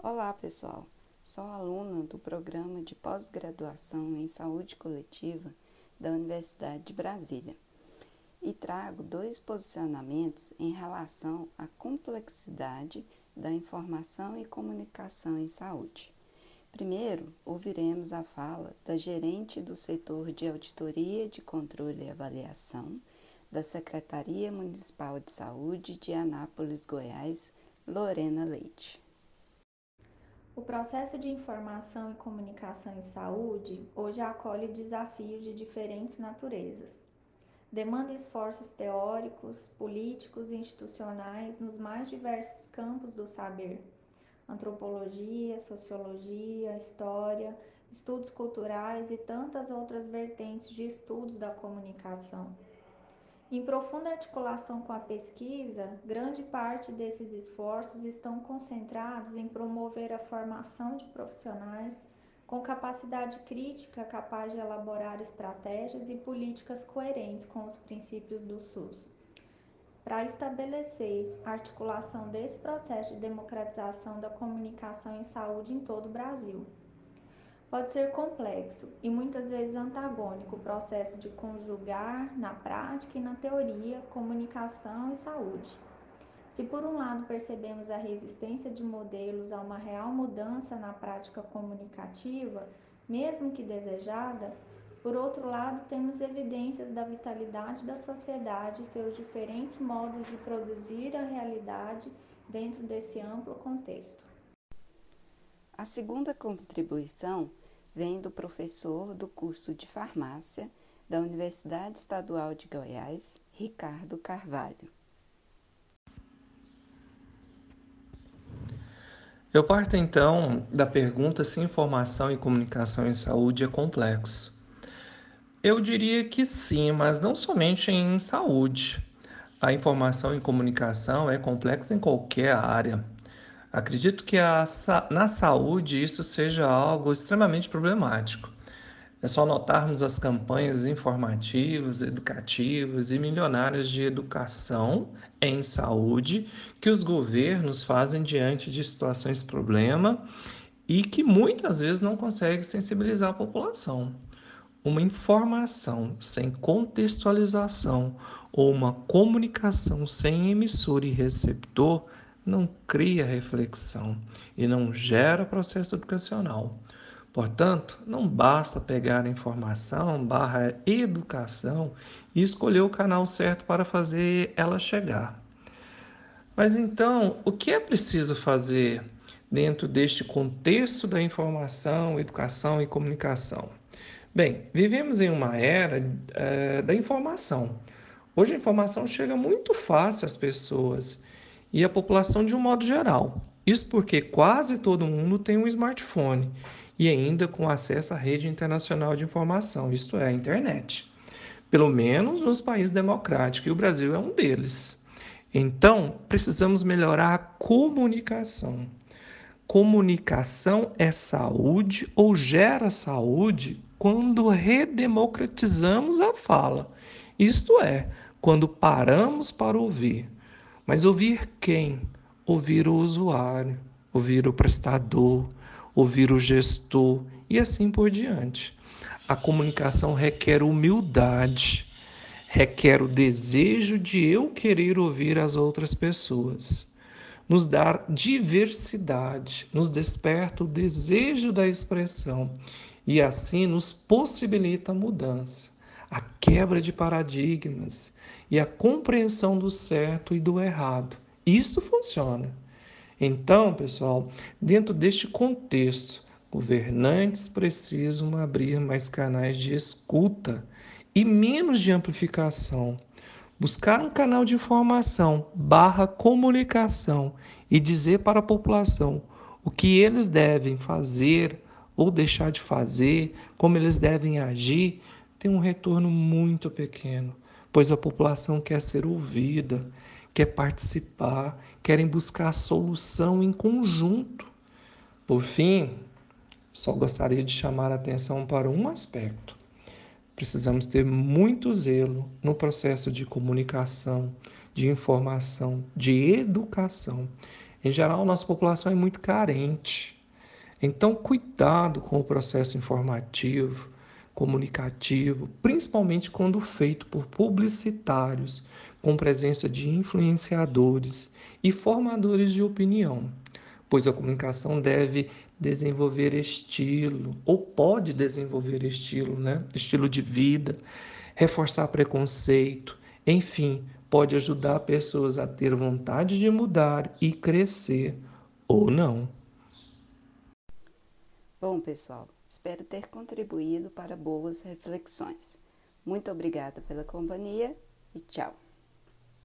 Olá, pessoal. Sou aluna do programa de pós-graduação em saúde coletiva da Universidade de Brasília e trago dois posicionamentos em relação à complexidade da informação e comunicação em saúde. Primeiro, ouviremos a fala da gerente do setor de auditoria de controle e avaliação da Secretaria Municipal de Saúde de Anápolis, Goiás, Lorena Leite. O processo de informação e comunicação em saúde hoje acolhe desafios de diferentes naturezas. Demanda esforços teóricos, políticos e institucionais nos mais diversos campos do saber: antropologia, sociologia, história, estudos culturais e tantas outras vertentes de estudos da comunicação. Em profunda articulação com a pesquisa, grande parte desses esforços estão concentrados em promover a formação de profissionais com capacidade crítica capaz de elaborar estratégias e políticas coerentes com os princípios do SUS. Para estabelecer a articulação desse processo de democratização da comunicação em saúde em todo o Brasil pode ser complexo e muitas vezes antagônico o processo de conjugar na prática e na teoria comunicação e saúde. Se por um lado percebemos a resistência de modelos a uma real mudança na prática comunicativa, mesmo que desejada, por outro lado temos evidências da vitalidade da sociedade e seus diferentes modos de produzir a realidade dentro desse amplo contexto. A segunda contribuição vem do professor do curso de farmácia da Universidade Estadual de Goiás, Ricardo Carvalho. Eu parto então da pergunta se informação e comunicação em saúde é complexo. Eu diria que sim, mas não somente em saúde. A informação e comunicação é complexa em qualquer área. Acredito que a, na saúde isso seja algo extremamente problemático. É só notarmos as campanhas informativas, educativas e milionárias de educação em saúde que os governos fazem diante de situações problema e que muitas vezes não conseguem sensibilizar a população. Uma informação sem contextualização ou uma comunicação sem emissor e receptor não cria reflexão e não gera processo educacional. Portanto, não basta pegar a informação barra educação e escolher o canal certo para fazer ela chegar. Mas então, o que é preciso fazer dentro deste contexto da informação, educação e comunicação? Bem, vivemos em uma era é, da informação. Hoje a informação chega muito fácil às pessoas e a população de um modo geral. Isso porque quase todo mundo tem um smartphone e ainda com acesso à rede internacional de informação, isto é, a internet. Pelo menos nos países democráticos, e o Brasil é um deles. Então, precisamos melhorar a comunicação. Comunicação é saúde ou gera saúde quando redemocratizamos a fala, isto é, quando paramos para ouvir mas ouvir quem? Ouvir o usuário, ouvir o prestador, ouvir o gestor e assim por diante. A comunicação requer humildade, requer o desejo de eu querer ouvir as outras pessoas. Nos dá diversidade, nos desperta o desejo da expressão e assim nos possibilita a mudança a quebra de paradigmas e a compreensão do certo e do errado. Isso funciona. Então, pessoal, dentro deste contexto, governantes precisam abrir mais canais de escuta e menos de amplificação. Buscar um canal de informação barra comunicação e dizer para a população o que eles devem fazer ou deixar de fazer, como eles devem agir, tem um retorno muito pequeno, pois a população quer ser ouvida, quer participar, querem buscar a solução em conjunto. Por fim, só gostaria de chamar a atenção para um aspecto. Precisamos ter muito zelo no processo de comunicação, de informação, de educação. Em geral, nossa população é muito carente. Então, cuidado com o processo informativo, comunicativo, principalmente quando feito por publicitários, com presença de influenciadores e formadores de opinião, pois a comunicação deve desenvolver estilo, ou pode desenvolver estilo, né? estilo de vida, reforçar preconceito, enfim, pode ajudar pessoas a ter vontade de mudar e crescer ou não. Bom, pessoal, espero ter contribuído para boas reflexões. Muito obrigada pela companhia e tchau.